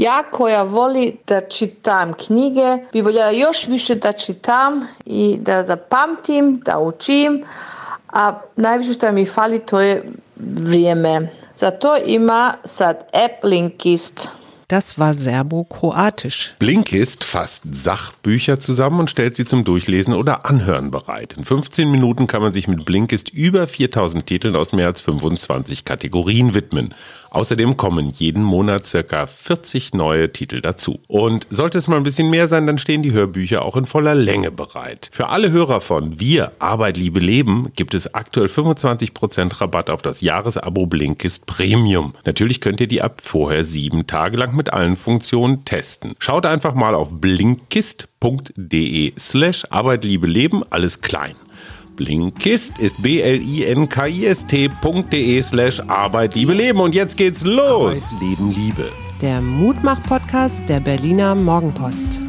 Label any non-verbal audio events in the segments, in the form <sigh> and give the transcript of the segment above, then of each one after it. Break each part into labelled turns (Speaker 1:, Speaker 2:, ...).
Speaker 1: Ja voli da čitam knjige, bi voljela još više da čitam i da zapamtim, da učim, a najviše što mi fali to je vrijeme. Zato ima sad app Linkist.
Speaker 2: Das war Serbo-Kroatisch.
Speaker 3: Blinkist fasst Sachbücher zusammen und stellt sie zum Durchlesen oder Anhören bereit. In 15 Minuten kann man sich mit Blinkist über 4000 Titeln aus mehr als 25 Kategorien widmen. Außerdem kommen jeden Monat circa 40 neue Titel dazu. Und sollte es mal ein bisschen mehr sein, dann stehen die Hörbücher auch in voller Länge bereit. Für alle Hörer von Wir, Arbeit, Liebe, Leben gibt es aktuell 25% Rabatt auf das Jahresabo Blinkist Premium. Natürlich könnt ihr die ab vorher sieben Tage lang mit allen Funktionen testen. Schaut einfach mal auf blinkist.de slash Arbeit, Liebe, Leben, alles klein. Blinkist ist b-l-i-n-k-i-s-t.de slash Arbeit, Liebe, Leben. Und jetzt geht's los.
Speaker 4: Arbeit, Leben, Liebe.
Speaker 2: Der Mutmach-Podcast der Berliner Morgenpost.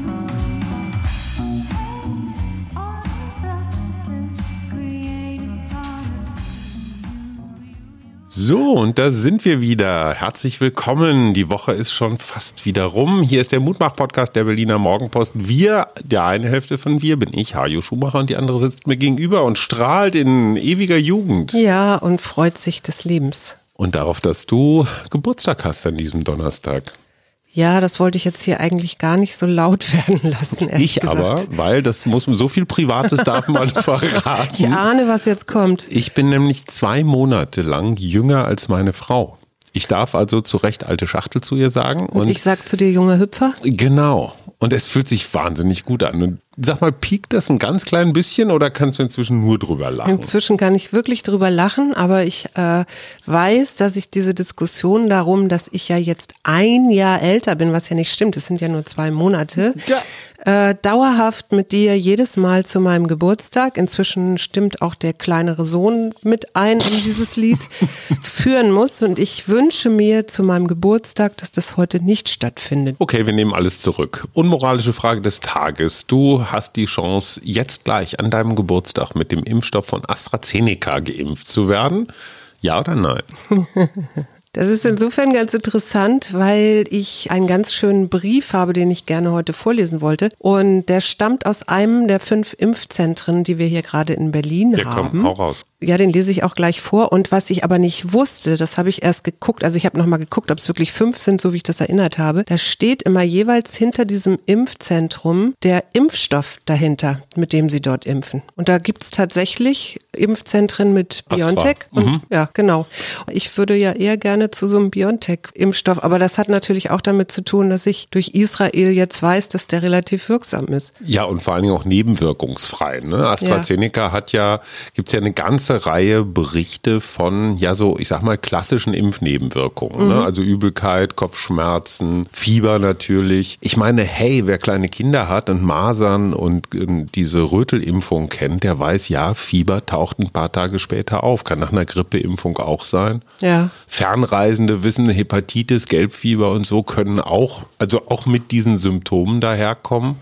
Speaker 3: So, und da sind wir wieder. Herzlich willkommen. Die Woche ist schon fast wieder rum. Hier ist der Mutmach-Podcast der Berliner Morgenpost. Wir, der eine Hälfte von wir, bin ich, Hajo Schumacher, und die andere sitzt mir gegenüber und strahlt in ewiger Jugend.
Speaker 2: Ja, und freut sich des Lebens.
Speaker 3: Und darauf, dass du Geburtstag hast an diesem Donnerstag.
Speaker 2: Ja, das wollte ich jetzt hier eigentlich gar nicht so laut <laughs> werden lassen.
Speaker 3: Ich aber,
Speaker 2: gesagt.
Speaker 3: weil das muss so viel Privates darf man <laughs> verraten.
Speaker 2: Ich ahne, was jetzt kommt.
Speaker 3: Ich bin nämlich zwei Monate lang jünger als meine Frau. Ich darf also zu Recht alte Schachtel zu ihr sagen.
Speaker 2: Und ich sag zu dir, junger Hüpfer,
Speaker 3: Genau. Und es fühlt sich wahnsinnig gut an. Und sag mal, piekt das ein ganz klein bisschen oder kannst du inzwischen nur drüber lachen?
Speaker 2: Inzwischen kann ich wirklich drüber lachen, aber ich äh, weiß, dass ich diese Diskussion darum, dass ich ja jetzt ein Jahr älter bin, was ja nicht stimmt, es sind ja nur zwei Monate,
Speaker 3: Ja.
Speaker 2: Äh, dauerhaft mit dir jedes Mal zu meinem Geburtstag, inzwischen stimmt auch der kleinere Sohn mit ein in dieses Lied, <laughs> führen muss. Und ich wünsche mir zu meinem Geburtstag, dass das heute nicht stattfindet.
Speaker 3: Okay, wir nehmen alles zurück. Unmoralische Frage des Tages. Du hast die Chance, jetzt gleich an deinem Geburtstag mit dem Impfstoff von AstraZeneca geimpft zu werden. Ja oder nein? <laughs>
Speaker 2: Das ist insofern ganz interessant, weil ich einen ganz schönen Brief habe, den ich gerne heute vorlesen wollte. Und der stammt aus einem der fünf Impfzentren, die wir hier gerade in Berlin
Speaker 3: Der
Speaker 2: haben.
Speaker 3: kommt auch raus.
Speaker 2: Ja, den lese ich auch gleich vor. Und was ich aber nicht wusste, das habe ich erst geguckt. Also ich habe nochmal geguckt, ob es wirklich fünf sind, so wie ich das erinnert habe. Da steht immer jeweils hinter diesem Impfzentrum der Impfstoff dahinter, mit dem sie dort impfen. Und da gibt's tatsächlich Impfzentren mit. BioNTech. Und, Ja, genau. Ich würde ja eher gerne zu so einem BioNTech-Impfstoff, aber das hat natürlich auch damit zu tun, dass ich durch Israel jetzt weiß, dass der relativ wirksam ist.
Speaker 3: Ja, und vor allen Dingen auch nebenwirkungsfrei. Ne? AstraZeneca hat ja, gibt's ja eine ganze Reihe Berichte von, ja, so, ich sag mal, klassischen Impfnebenwirkungen. Ne? Also Übelkeit, Kopfschmerzen, Fieber natürlich. Ich meine, hey, wer kleine Kinder hat und Masern und ähm, diese Rötelimpfung kennt, der weiß, ja, Fieber taucht ein paar Tage später auf. Kann nach einer Grippeimpfung auch sein.
Speaker 2: Ja.
Speaker 3: Fernreisende wissen, Hepatitis, Gelbfieber und so können auch, also auch mit diesen Symptomen daherkommen.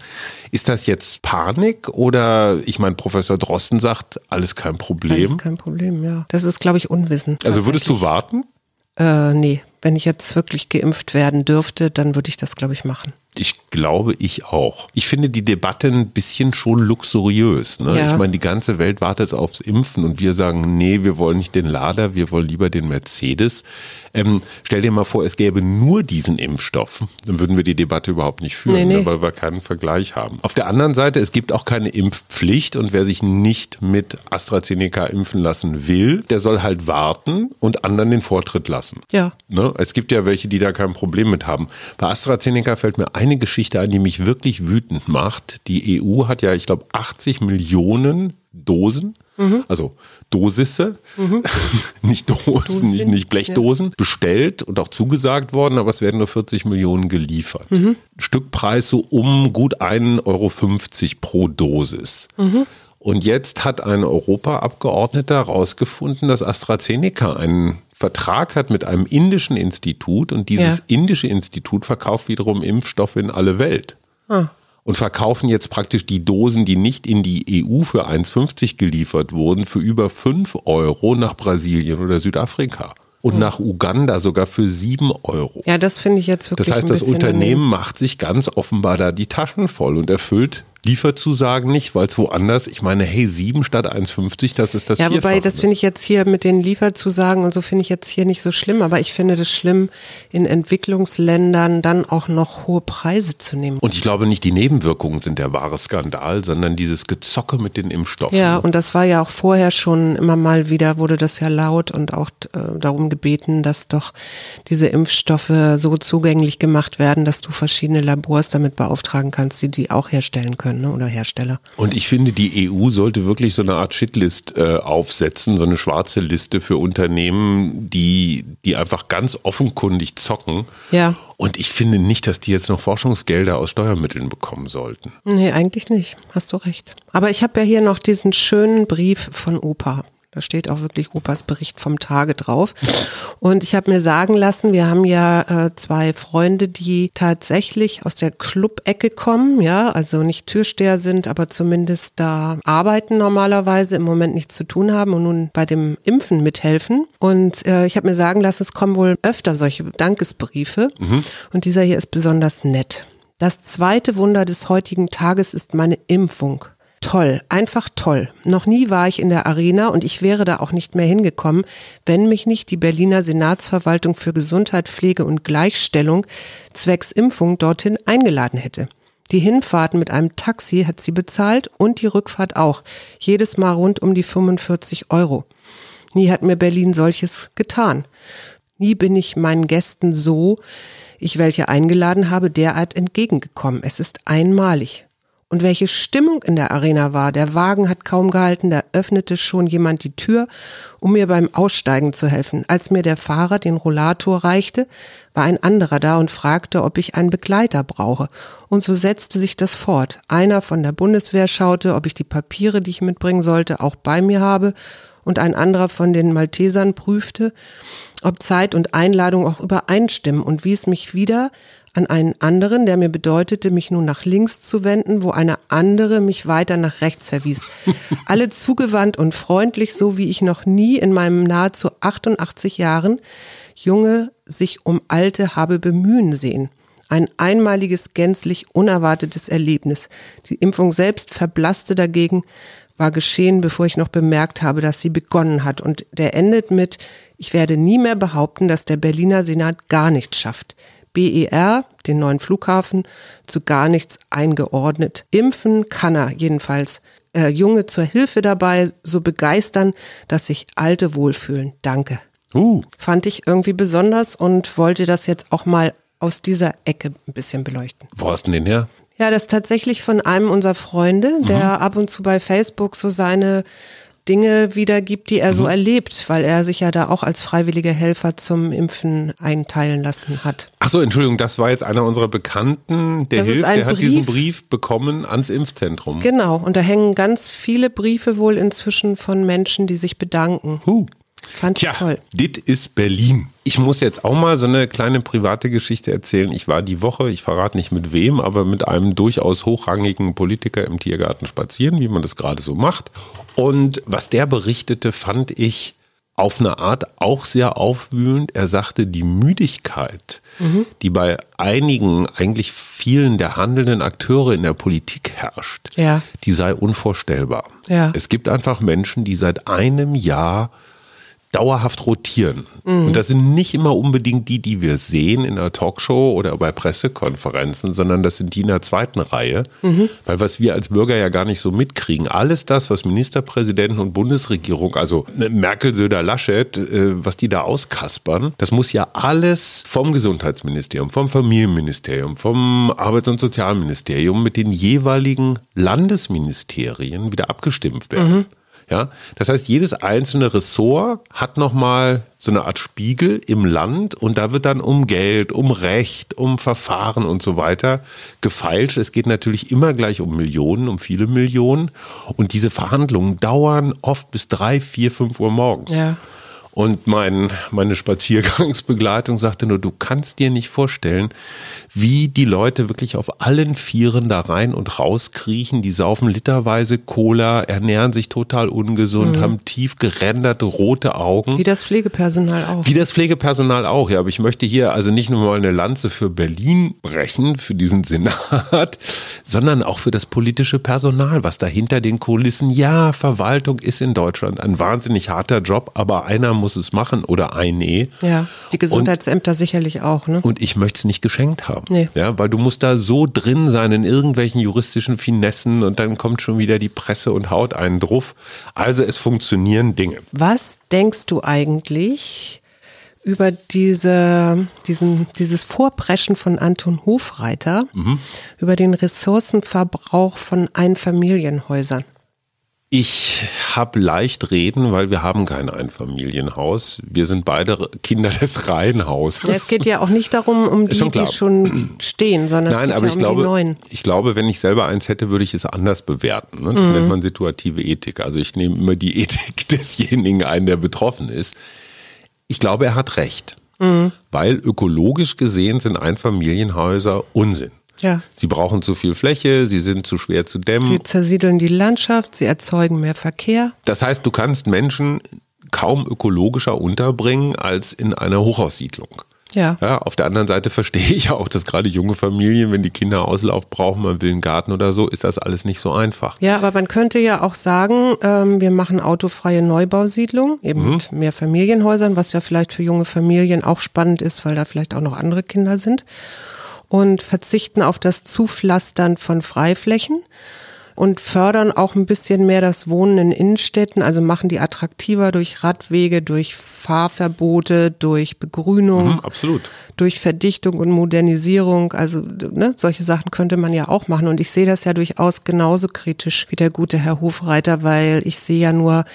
Speaker 3: Ist das jetzt Panik oder, ich meine, Professor Drosten sagt, alles kein Problem.
Speaker 2: ist kein Problem, ja. Das ist, glaube ich, Unwissen.
Speaker 3: Also würdest du warten?
Speaker 2: Äh, nee, wenn ich jetzt wirklich geimpft werden dürfte, dann würde ich das, glaube ich, machen.
Speaker 3: Ich glaube, ich auch. Ich finde die Debatte ein bisschen schon luxuriös. Ne?
Speaker 2: Ja.
Speaker 3: Ich meine, die ganze Welt wartet aufs Impfen und wir sagen, nee, wir wollen nicht den Lader, wir wollen lieber den Mercedes. Ähm, stell dir mal vor, es gäbe nur diesen Impfstoff. Dann würden wir die Debatte überhaupt nicht führen,
Speaker 2: Nee, nee.
Speaker 3: Ne, weil wir keinen Vergleich haben. Auf der anderen Seite, es gibt auch keine Impfpflicht und wer sich nicht mit AstraZeneca impfen lassen will, der soll halt warten und anderen den Vortritt lassen.
Speaker 2: Ja.
Speaker 3: Ne? Es gibt ja welche, die da kein Problem mit haben. Bei AstraZeneca fällt mir eine Geschichte ein, die mich wirklich wütend macht. Die EU hat ja, ich glaube, 80 Millionen Dosen, also Dosisse, <laughs> nicht Dosen,
Speaker 2: Dosen,
Speaker 3: nicht, nicht Blechdosen, bestellt und auch zugesagt worden, aber es werden nur 40 Millionen geliefert. Stückpreis so um gut 1,50 Euro pro Dosis. Und jetzt hat ein Europaabgeordneter herausgefunden, dass AstraZeneca einen Vertrag hat mit einem indischen Institut und dieses
Speaker 2: Ja.
Speaker 3: indische Institut verkauft wiederum Impfstoffe in alle Welt. Und verkaufen jetzt praktisch die Dosen, die nicht in die EU für 1,50 geliefert wurden, für über 5 Euro nach Brasilien oder Südafrika. und nach Uganda sogar für 7 Euro.
Speaker 2: Ja, das finde ich jetzt wirklich
Speaker 3: Das heißt, das Unternehmen
Speaker 2: daneben.
Speaker 3: macht sich ganz offenbar da die Taschen voll und erfüllt Lieferzusagen nicht, weil es woanders, ich meine, hey, 7 statt 1,50, das ist das
Speaker 2: Ja, wobei, das finde ich jetzt hier mit den Lieferzusagen und so finde ich jetzt hier nicht so schlimm, aber ich finde das schlimm, in Entwicklungsländern dann auch noch hohe Preise zu nehmen.
Speaker 3: Und ich glaube nicht, die Nebenwirkungen sind der wahre Skandal, sondern dieses Gezocke mit den Impfstoffen.
Speaker 2: Ja, und das war ja auch vorher schon immer mal wieder, wurde das ja laut und auch äh, darum gebeten, dass doch diese Impfstoffe so zugänglich gemacht werden, dass du verschiedene Labors damit beauftragen kannst, die die auch herstellen können ne, oder Hersteller.
Speaker 3: Und ich finde, die EU sollte wirklich so eine Art Shitlist äh, aufsetzen, so eine schwarze Liste für Unternehmen, die, die einfach ganz offenkundig zocken.
Speaker 2: Ja.
Speaker 3: Und ich finde nicht, dass die jetzt noch Forschungsgelder aus Steuermitteln bekommen sollten.
Speaker 2: Nee, eigentlich nicht. Hast du recht. Aber ich habe ja hier noch diesen schönen Brief von Opa. Da steht auch wirklich Opas Bericht vom Tage drauf. Und ich habe mir sagen lassen, wir haben ja äh, zwei Freunde, die tatsächlich aus der Club-Ecke kommen, ja, also nicht Türsteher sind, aber zumindest da arbeiten normalerweise, im Moment nichts zu tun haben und nun bei dem Impfen mithelfen. Und äh, ich habe mir sagen lassen, es kommen wohl öfter solche Dankesbriefe. Und dieser hier ist besonders nett. Das zweite Wunder des heutigen Tages ist meine Impfung. Toll, einfach toll. Noch nie war ich in der Arena und ich wäre da auch nicht mehr hingekommen, wenn mich nicht die Berliner Senatsverwaltung für Gesundheit, Pflege und Gleichstellung zwecks Impfung dorthin eingeladen hätte. Die Hinfahrten mit einem Taxi hat sie bezahlt und die Rückfahrt auch. Jedes Mal rund um die 45 Euro. Nie hat mir Berlin solches getan. Nie bin ich meinen Gästen so, ich welche eingeladen habe, derart entgegengekommen. Es ist einmalig. Und welche Stimmung in der Arena war. Der Wagen hat kaum gehalten, da öffnete schon jemand die Tür, um mir beim Aussteigen zu helfen. Als mir der Fahrer den Rollator reichte, war ein anderer da und fragte, ob ich einen Begleiter brauche. Und so setzte sich das fort. Einer von der Bundeswehr schaute, ob ich die Papiere, die ich mitbringen sollte, auch bei mir habe, und ein anderer von den Maltesern prüfte, ob Zeit und Einladung auch übereinstimmen und wies mich wieder an einen anderen, der mir bedeutete, mich nun nach links zu wenden, wo eine andere mich weiter nach rechts verwies. <laughs> Alle zugewandt und freundlich, so wie ich noch nie in meinem nahezu 88 Jahren Junge sich um Alte habe bemühen sehen. Ein einmaliges, gänzlich unerwartetes Erlebnis. Die Impfung selbst verblasste dagegen, war geschehen, bevor ich noch bemerkt habe, dass sie begonnen hat. Und der endet mit, ich werde nie mehr behaupten, dass der Berliner Senat gar nichts schafft. BER, den neuen Flughafen, zu gar nichts eingeordnet. Impfen kann er jedenfalls. Äh, Junge zur Hilfe dabei, so begeistern, dass sich Alte wohlfühlen. Danke.
Speaker 3: Uh,
Speaker 2: Fand ich irgendwie besonders und wollte das jetzt auch mal aus dieser Ecke ein bisschen beleuchten.
Speaker 3: wo hast du denn den her?
Speaker 2: Ja, das ist tatsächlich von einem unserer Freunde, der ab und zu bei Facebook so seine Dinge wiedergibt, die er so erlebt, weil er sich ja da auch als freiwilliger Helfer zum Impfen einteilen lassen hat.
Speaker 3: Ach so, Entschuldigung, das war jetzt einer unserer Bekannten, der
Speaker 2: Das
Speaker 3: hilft, der hat diesen
Speaker 2: Brief.
Speaker 3: Brief bekommen ans Impfzentrum.
Speaker 2: Genau, und da hängen ganz viele Briefe wohl inzwischen von Menschen, die sich bedanken.
Speaker 3: Huh.
Speaker 2: Fand ich
Speaker 3: Tja,
Speaker 2: toll.
Speaker 3: dit ist Berlin. Ich muss jetzt auch mal so eine kleine private Geschichte erzählen. Ich war die Woche, ich verrate nicht mit wem, aber mit einem durchaus hochrangigen Politiker im Tiergarten spazieren, wie man das gerade so macht. Und was der berichtete, fand ich auf eine Art auch sehr aufwühlend. Er sagte, die Müdigkeit, die bei einigen, eigentlich vielen der handelnden Akteure in der Politik herrscht,
Speaker 2: Ja.
Speaker 3: die sei unvorstellbar.
Speaker 2: Ja.
Speaker 3: Es gibt einfach Menschen, die seit einem Jahr dauerhaft rotieren.
Speaker 2: Mhm.
Speaker 3: Und das sind nicht immer unbedingt die, die wir sehen in einer Talkshow oder bei Pressekonferenzen, sondern das sind die in der zweiten Reihe.
Speaker 2: Mhm.
Speaker 3: Weil was wir als Bürger ja gar nicht so mitkriegen, alles das, was Ministerpräsidenten und Bundesregierung, also Merkel, Söder, Laschet, äh, was die da auskaspern, das muss ja alles vom Gesundheitsministerium, vom Familienministerium, vom Arbeits- und Sozialministerium mit den jeweiligen Landesministerien wieder abgestimmt werden. Ja, das heißt, jedes einzelne Ressort hat nochmal so eine Art Spiegel im Land und da wird dann um Geld, um Recht, um Verfahren und so weiter gefeilscht. Es geht natürlich immer gleich um Millionen, um viele Millionen und diese Verhandlungen dauern oft bis drei, vier, fünf Uhr morgens.
Speaker 2: Ja.
Speaker 3: Und mein, meine Spaziergangsbegleitung sagte nur, du kannst dir nicht vorstellen, wie die Leute wirklich auf allen Vieren da rein und raus kriechen. Die saufen literweise Cola, ernähren sich total ungesund, mhm. haben tief gerenderte rote Augen.
Speaker 2: Wie das Pflegepersonal auch.
Speaker 3: Wie das Pflegepersonal auch, ja. Aber ich möchte hier also nicht nur mal eine Lanze für Berlin brechen, für diesen Senat, <laughs> sondern auch für das politische Personal, was da hinter den Kulissen, ja, Verwaltung ist in Deutschland ein wahnsinnig harter Job, aber einer muss es machen oder eine.
Speaker 2: Ja, die Gesundheitsämter und, sicherlich auch. Ne?
Speaker 3: Und ich möchte es nicht geschenkt haben. Nee. Ja, weil du musst da so drin sein in irgendwelchen juristischen Finessen und dann kommt schon wieder die Presse und haut einen drauf. Also es funktionieren Dinge.
Speaker 2: Was denkst du eigentlich über diese, diesen, dieses Vorpreschen von Anton Hofreiter mhm. über den Ressourcenverbrauch von Einfamilienhäusern?
Speaker 3: Ich habe leicht reden, weil wir haben kein Einfamilienhaus. Wir sind beide Kinder des Reihenhauses.
Speaker 2: Ja, es geht ja auch nicht darum, um die, schon die schon stehen, sondern
Speaker 3: Nein,
Speaker 2: es geht
Speaker 3: aber
Speaker 2: ja
Speaker 3: ich
Speaker 2: um
Speaker 3: glaube,
Speaker 2: die neuen.
Speaker 3: Ich glaube, wenn ich selber eins hätte, würde ich es anders bewerten. Ne? Das mhm. nennt man situative Ethik. Also ich nehme immer die Ethik <laughs> desjenigen ein, der betroffen ist. Ich glaube, er hat recht. Mhm. Weil ökologisch gesehen sind Einfamilienhäuser Unsinn.
Speaker 2: Ja.
Speaker 3: Sie brauchen zu viel Fläche, sie sind zu schwer zu dämmen.
Speaker 2: Sie zersiedeln die Landschaft, sie erzeugen mehr Verkehr.
Speaker 3: Das heißt, du kannst Menschen kaum ökologischer unterbringen als in einer Hochhaussiedlung.
Speaker 2: Ja.
Speaker 3: ja. Auf der anderen Seite <laughs> verstehe ich auch, dass gerade junge Familien, wenn die Kinder Auslauf brauchen, man will einen Garten oder so, ist das alles nicht so einfach.
Speaker 2: Ja, aber man könnte ja auch sagen, ähm, wir machen autofreie Neubausiedlung, eben mhm. mit mehr Familienhäusern, was ja vielleicht für junge Familien auch spannend ist, weil da vielleicht auch noch andere Kinder sind und verzichten auf das Zupflastern von Freiflächen und fördern auch ein bisschen mehr das Wohnen in Innenstädten, also machen die attraktiver durch Radwege, durch Fahrverbote, durch Begrünung,
Speaker 3: mhm, absolut.
Speaker 2: durch Verdichtung und Modernisierung. Also ne, solche Sachen könnte man ja auch machen. Und ich sehe das ja durchaus genauso kritisch wie der gute Herr Hofreiter, weil ich sehe ja nur,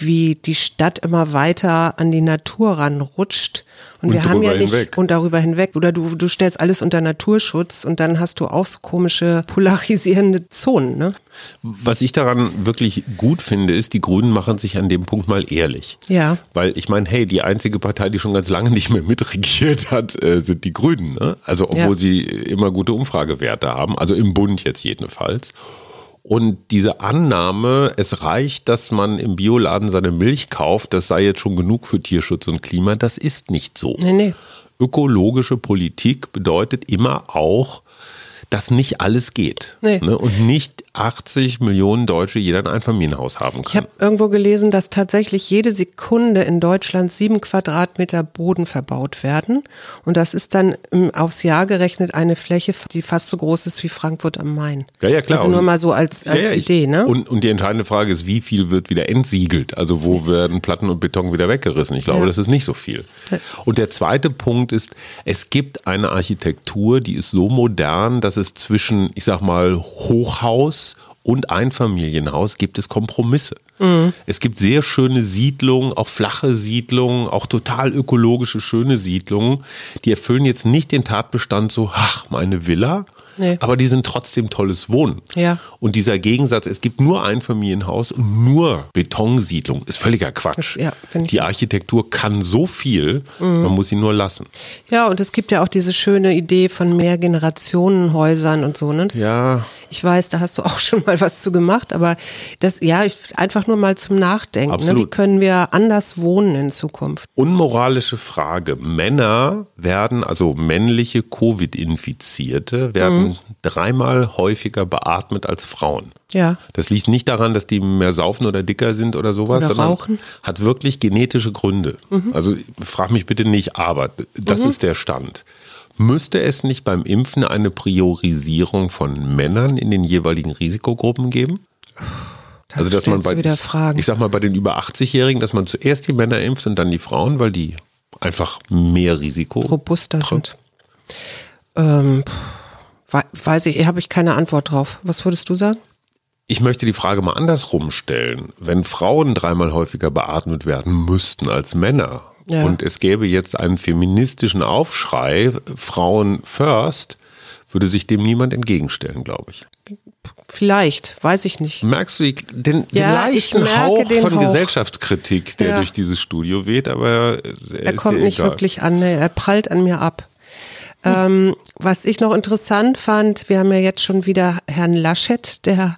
Speaker 2: wie die Stadt immer weiter an die Natur ranrutscht. Und, und wir haben ja nicht hinweg. und darüber hinweg. Oder du, du stellst alles unter Naturschutz und dann hast du auch so komische polarisierende Zonen. Ne?
Speaker 3: Was ich daran wirklich gut finde, ist, die Grünen machen sich an dem Punkt mal ehrlich.
Speaker 2: Ja.
Speaker 3: Weil ich meine, hey, die einzige Partei, die schon ganz lange nicht mehr mitregiert hat, äh, sind die Grünen. Ne? Also obwohl ja. sie immer gute Umfragewerte haben, also im Bund jetzt jedenfalls. Und diese Annahme, es reicht, dass man im Bioladen seine Milch kauft, das sei jetzt schon genug für Tierschutz und Klima, das ist nicht so.
Speaker 2: Nee, nee.
Speaker 3: Ökologische Politik bedeutet immer auch, dass nicht alles geht. Nee. Ne? Und nicht 80 Millionen Deutsche jeder ein Einfamilienhaus haben kann.
Speaker 2: Ich habe irgendwo gelesen, dass tatsächlich jede Sekunde in Deutschland sieben Quadratmeter Boden verbaut werden. Und das ist dann aufs Jahr gerechnet eine Fläche, die fast so groß ist wie Frankfurt am Main.
Speaker 3: Ja, ja, klar.
Speaker 2: Also nur mal so als, als ja, ja, Idee. Ne?
Speaker 3: Und, und die entscheidende Frage ist, wie viel wird wieder entsiegelt? Also wo werden Platten und Beton wieder weggerissen? Ich glaube, ja. das ist nicht so viel. Und der zweite Punkt ist, es gibt eine Architektur, die ist so modern, dass es zwischen, ich sag mal, Hochhaus und Einfamilienhaus gibt es Kompromisse. Mhm. Es gibt sehr schöne Siedlungen, auch flache Siedlungen, auch total ökologische, schöne Siedlungen. Die erfüllen jetzt nicht den Tatbestand so, ach, meine Villa, Nee. Aber die sind trotzdem tolles Wohnen.
Speaker 2: Ja.
Speaker 3: Und dieser Gegensatz, es gibt nur ein Familienhaus und nur Betonsiedlung, ist völliger Quatsch. Das, ja, die Architektur kann so viel, mhm. man muss sie nur lassen.
Speaker 2: Ja, und es gibt ja auch diese schöne Idee von Mehrgenerationenhäusern und so. Ne? Das,
Speaker 3: ja.
Speaker 2: Ich weiß, da hast du auch <laughs> schon mal was zu gemacht, aber das, ja, einfach nur mal zum Nachdenken. Ne? Wie können wir anders wohnen in Zukunft?
Speaker 3: Unmoralische Frage. Männer werden, also männliche Covid-Infizierte, werden mhm. dreimal häufiger beatmet als Frauen.
Speaker 2: Ja.
Speaker 3: Das liegt nicht daran, dass die mehr saufen oder dicker sind oder sowas,
Speaker 2: oder sondern rauchen.
Speaker 3: hat wirklich genetische Gründe. Mhm. Also frag mich bitte nicht, aber das mhm. ist der Stand. Müsste es nicht beim Impfen eine Priorisierung von Männern in den jeweiligen Risikogruppen geben?
Speaker 2: Da also dass man bei,
Speaker 3: ich sag mal bei den über 80-Jährigen, dass man zuerst die Männer impft und dann die Frauen, weil die einfach mehr Risiko
Speaker 2: robuster sind. Ähm, weiß ich, habe ich keine Antwort drauf. Was würdest du sagen?
Speaker 3: Ich möchte die Frage mal andersrum stellen. Wenn Frauen dreimal häufiger beatmet werden müssten als Männer ja. und es gäbe jetzt einen feministischen Aufschrei, Frauen first, würde sich dem niemand entgegenstellen, glaube ich.
Speaker 2: Vielleicht, weiß ich nicht.
Speaker 3: Merkst du den,
Speaker 2: Ja,
Speaker 3: den
Speaker 2: ich
Speaker 3: leichten Hauch von
Speaker 2: Hauch.
Speaker 3: Gesellschaftskritik, der
Speaker 2: Ja.
Speaker 3: durch dieses Studio weht, aber er,
Speaker 2: Er kommt nicht
Speaker 3: egal.
Speaker 2: wirklich an, er prallt an mir ab. Ähm, was ich noch interessant fand, wir haben ja jetzt schon wieder Herrn Laschet, der,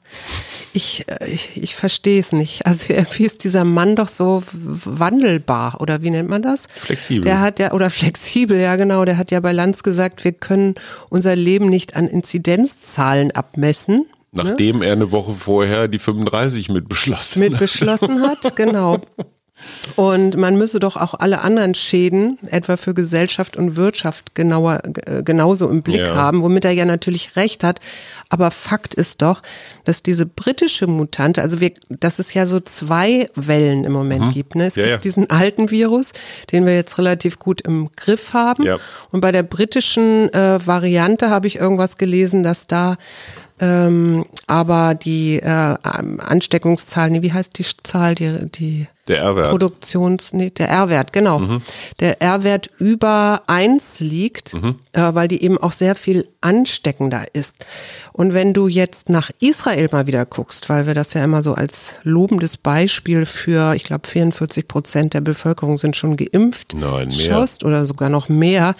Speaker 2: ich, äh, ich, ich verstehe es nicht. Also irgendwie ist dieser Mann doch so wandelbar, oder wie nennt man das?
Speaker 3: Flexibel.
Speaker 2: Der hat ja, oder flexibel, ja genau, der hat ja bei Lanz gesagt, wir können unser Leben nicht an Inzidenzzahlen abmessen.
Speaker 3: Nachdem er eine Woche vorher die 35 mit beschlossen
Speaker 2: mit
Speaker 3: hat.
Speaker 2: beschlossen hat, <laughs> genau. Und man müsse doch auch alle anderen Schäden, etwa für Gesellschaft und Wirtschaft, genauer, äh, genauso im Blick
Speaker 3: Ja.
Speaker 2: haben, womit er ja natürlich recht hat. Aber Fakt ist doch, dass diese britische Mutante, also wir, dass es ja so zwei Wellen im Moment gibt. Ne? Es
Speaker 3: Mhm. Ja,
Speaker 2: gibt
Speaker 3: ja.
Speaker 2: diesen alten Virus, den wir jetzt relativ gut im Griff haben. Und bei der britischen äh, Variante habe ich irgendwas gelesen, dass da ähm, aber die äh, Ansteckungszahl, nee, wie heißt die Zahl, die, die
Speaker 3: Der R-Wert.
Speaker 2: Produktions, nee, der R-Wert, genau. Der R-Wert über eins liegt, äh, weil die eben auch sehr viel ansteckender ist. Und wenn du jetzt nach Israel mal wieder guckst, weil wir das ja immer so als lobendes Beispiel für, ich glaube, 44 Prozent der Bevölkerung sind schon geimpft,
Speaker 3: Nein, mehr.
Speaker 2: schaust oder sogar noch mehr,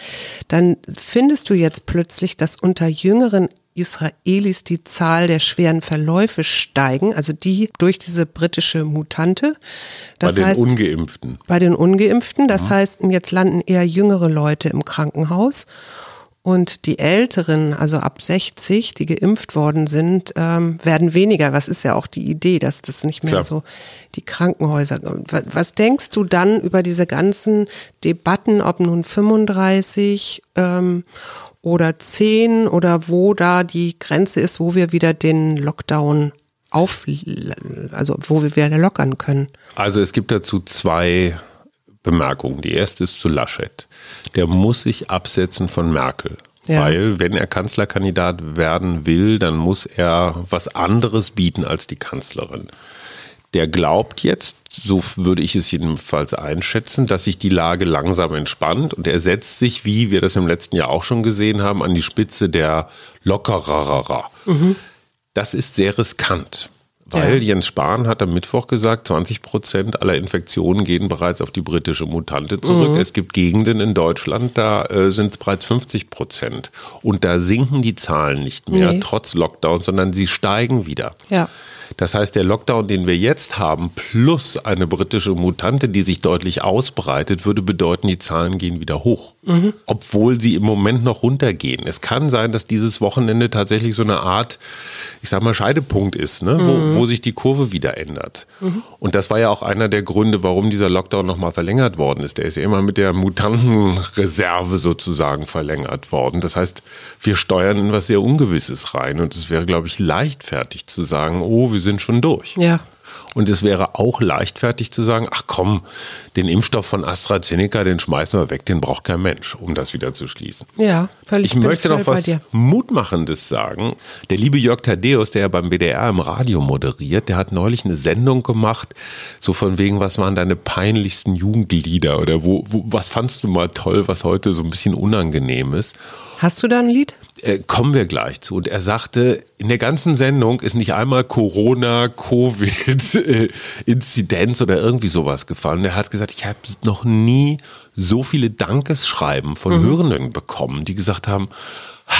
Speaker 2: dann findest du jetzt plötzlich, dass unter jüngeren Israelis die Zahl der schweren Verläufe steigen, also die durch diese britische Mutante. Das
Speaker 3: bei den
Speaker 2: heißt,
Speaker 3: Ungeimpften.
Speaker 2: bei den Ungeimpften. Das heißt, jetzt landen eher jüngere Leute im Krankenhaus. Und die Älteren, also ab 60, die geimpft worden sind, ähm, werden weniger. Was ist ja auch die Idee, dass das nicht mehr
Speaker 3: Klar.
Speaker 2: so die Krankenhäuser. Was, was denkst du dann über diese ganzen Debatten, ob nun 35 ähm, oder 10 oder wo da die Grenze ist, wo wir wieder den Lockdown auf, also wo wir wieder lockern können?
Speaker 3: Also es gibt dazu zwei Bemerkungen. Die erste ist zu Laschet. Der muss sich absetzen von Merkel.
Speaker 2: Ja.
Speaker 3: Weil, wenn er Kanzlerkandidat werden will, dann muss er was anderes bieten als die Kanzlerin. Der glaubt jetzt, so würde ich es jedenfalls einschätzen, dass sich die Lage langsam entspannt und er setzt sich, wie wir das im letzten Jahr auch schon gesehen haben, an die Spitze der Lockererer. Das ist sehr riskant. Weil
Speaker 2: Ja.
Speaker 3: Jens Spahn hat am Mittwoch gesagt, 20 Prozent aller Infektionen gehen bereits auf die britische Mutante zurück. Es gibt Gegenden in Deutschland, da äh, sind es bereits 50 Prozent. Und da sinken die Zahlen nicht mehr,
Speaker 2: Nee.
Speaker 3: trotz Lockdown, sondern sie steigen wieder.
Speaker 2: Ja.
Speaker 3: Das heißt, der Lockdown, den wir jetzt haben, plus eine britische Mutante, die sich deutlich ausbreitet, würde bedeuten, die Zahlen gehen wieder hoch. Obwohl sie im Moment noch runtergehen. Es kann sein, dass dieses Wochenende tatsächlich so eine Art, ich sag mal, Scheidepunkt ist, ne? wo, wo sich die Kurve wieder ändert. Und das war ja auch einer der Gründe, warum dieser Lockdown nochmal verlängert worden ist. Der ist ja immer mit der Mutantenreserve sozusagen verlängert worden. Das heißt, wir steuern in was sehr Ungewisses rein. Und es wäre, glaube ich, leichtfertig zu sagen, oh, wir sind schon durch.
Speaker 2: Ja.
Speaker 3: Und es wäre auch leichtfertig zu sagen, ach komm, den Impfstoff von AstraZeneca, den schmeißen wir weg, den braucht kein Mensch, um das wieder zu schließen.
Speaker 2: Ja, völlig.
Speaker 3: Ich möchte noch was. Mutmachendes sagen. Der liebe Jörg Thaddeus, der ja beim BDR im Radio moderiert, der hat neulich eine Sendung gemacht, so von wegen, was waren deine peinlichsten Jugendlieder oder wo, wo was fandst du mal toll, was heute so ein bisschen unangenehm ist.
Speaker 2: Hast du da ein Lied?
Speaker 3: Äh, kommen wir gleich zu. Und er sagte, in der ganzen Sendung ist nicht einmal Corona, Covid, <laughs> äh, Inzidenz oder irgendwie sowas gefallen. Er hat gesagt, ich habe noch nie so viele Dankesschreiben von Hörenden bekommen, die gesagt haben,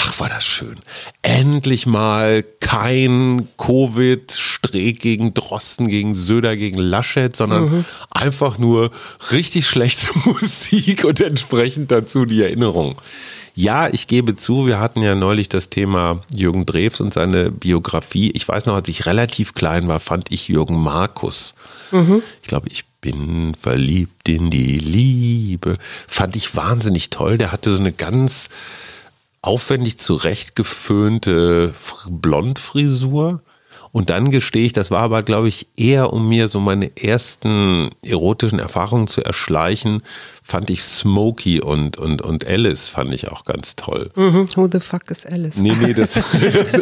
Speaker 3: ach, war das schön. Endlich mal kein Covid, Streeck gegen Drosten, gegen Söder, gegen Laschet, sondern einfach nur richtig schlechte <laughs> Musik und entsprechend dazu die Erinnerung. Ja, ich gebe zu, wir hatten ja neulich das Thema Jürgen Drews und seine Biografie. Ich weiß noch, als ich relativ klein war, fand ich Jürgen Markus. Ich glaube, ich bin verliebt in die Liebe. Fand ich wahnsinnig toll. Der hatte so eine ganz aufwendig zurechtgeföhnte Fr- Blondfrisur. Und dann gestehe ich, das war aber, glaube ich, eher um mir so meine ersten erotischen Erfahrungen zu erschleichen, fand ich Smokey und, und, und Alice fand ich auch ganz toll.
Speaker 2: Mhm. Who the fuck is Alice?
Speaker 3: Nee, nee, das, <laughs> <laughs> das,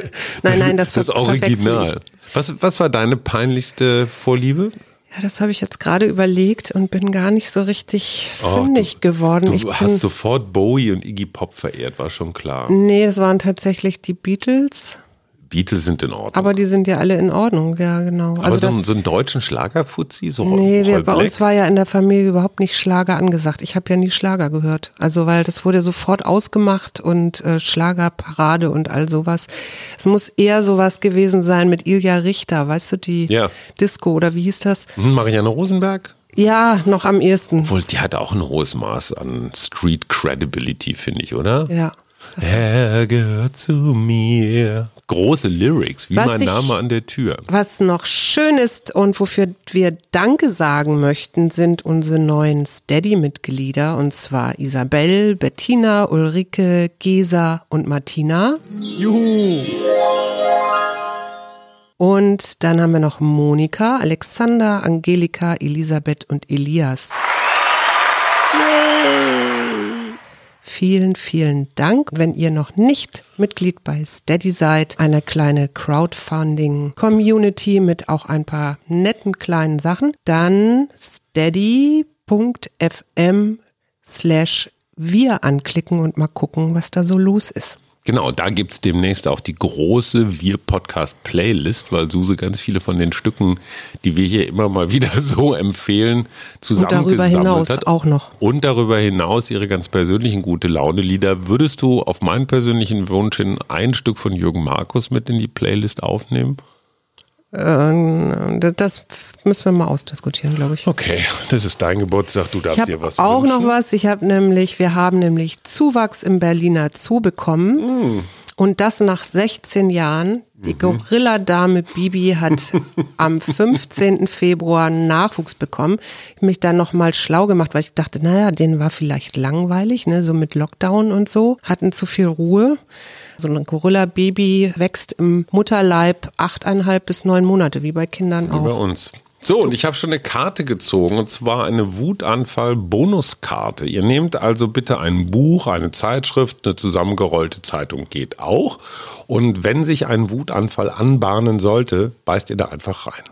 Speaker 2: Nein, nein, das
Speaker 3: das Original. Was, was war deine peinlichste Vorliebe?
Speaker 2: Ja, das habe ich jetzt gerade überlegt und bin gar nicht so richtig
Speaker 3: Oh,
Speaker 2: fündig
Speaker 3: du-
Speaker 2: geworden.
Speaker 3: Du
Speaker 2: bin,
Speaker 3: hast sofort Bowie und Iggy Pop verehrt, war schon klar.
Speaker 2: nee, das waren tatsächlich die Beatles,
Speaker 3: Beatles sind in Ordnung.
Speaker 2: aber die sind ja alle in Ordnung, ja genau.
Speaker 3: Aber
Speaker 2: Also
Speaker 3: so,
Speaker 2: das,
Speaker 3: einen- so einen deutschen Schlagerfuzzi, so
Speaker 2: nee, wir, bei uns war ja in der Familie überhaupt nicht Schlager angesagt. Ich habe ja nie Schlager gehört. Also weil das wurde sofort ausgemacht und äh, Schlagerparade und all sowas. Es muss eher sowas gewesen sein mit Ilja Richter, weißt du, die
Speaker 3: Ja.
Speaker 2: Disco oder wie hieß das?
Speaker 3: Hm, Marianne Rosenberg?
Speaker 2: Ja, noch am ehesten.
Speaker 3: Obwohl, die hat auch ein hohes Maß an Street Credibility, finde ich, oder?
Speaker 2: Ja.
Speaker 3: Er gehört zu mir. Große Lyrics, wie
Speaker 2: Was
Speaker 3: mein
Speaker 2: ich-
Speaker 3: Name an der Tür.
Speaker 2: Was noch schön ist und wofür wir Danke sagen möchten, sind unsere neuen Steady-Mitglieder und zwar Isabel, Bettina, Ulrike, Gesa und Martina.
Speaker 3: Juhu!
Speaker 2: Und dann haben wir noch Monika, Alexander, Angelika, Elisabeth und Elias. Vielen, vielen Dank. Wenn ihr noch nicht Mitglied bei Steady seid, eine kleine Crowdfunding-Community mit auch ein paar netten kleinen Sachen, dann steady.fm slash wir anklicken und mal gucken, was da so los ist.
Speaker 3: Genau, da gibt es demnächst auch die große Wir-Podcast-Playlist, weil Suse ganz viele von den Stücken, die wir hier immer mal wieder <laughs> so empfehlen, zusammengesammelt
Speaker 2: darüber hinaus
Speaker 3: hat.
Speaker 2: auch noch.
Speaker 3: Und darüber hinaus ihre ganz persönlichen Gute-Laune-Lieder. Würdest du auf meinen persönlichen Wunsch hin ein Stück von Jürgen Markus mit in die Playlist aufnehmen?
Speaker 2: Äh, das müssen wir mal ausdiskutieren, glaube ich.
Speaker 3: Okay, das ist dein Geburtstag, du darfst
Speaker 2: Ich
Speaker 3: dir
Speaker 2: habe
Speaker 3: was
Speaker 2: auch
Speaker 3: wünschen.
Speaker 2: noch was. Ich habe nämlich, wir haben nämlich Zuwachs im Berliner Zoo bekommen.
Speaker 3: Mm.
Speaker 2: Und das nach 16 Jahren. Die. Gorilladame Bibi hat <laughs> am 15. Februar Nachwuchs bekommen. Ich habe mich dann nochmal schlau gemacht, weil ich dachte, naja, denen war vielleicht langweilig, ne, so mit Lockdown und so, hatten zu viel Ruhe. So ein Gorilla-Baby wächst im Mutterleib achteinhalb bis neun Monate, wie bei Kindern
Speaker 3: Wie bei
Speaker 2: auch.
Speaker 3: uns. So, und ich habe schon eine Karte gezogen, und zwar eine Wutanfall-Bonuskarte. Ihr nehmt also bitte ein Buch, eine Zeitschrift, eine zusammengerollte Zeitung geht auch. Und wenn sich ein Wutanfall anbahnen sollte, beißt ihr da einfach rein.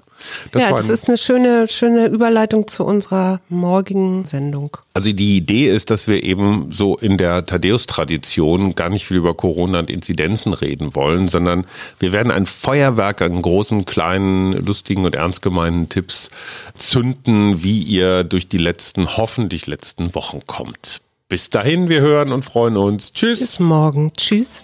Speaker 3: Das
Speaker 2: ja, das ist eine schöne, schöne Überleitung zu unserer morgigen Sendung.
Speaker 3: Also die Idee ist, dass wir eben so in der Thaddeus-Tradition gar nicht viel über Corona und Inzidenzen reden wollen, sondern wir werden ein Feuerwerk an großen, kleinen, lustigen und ernst gemeinten Tipps zünden, wie ihr durch die letzten, hoffentlich letzten Wochen kommt. Bis dahin, wir hören und freuen uns. Tschüss.
Speaker 2: Bis morgen. Tschüss.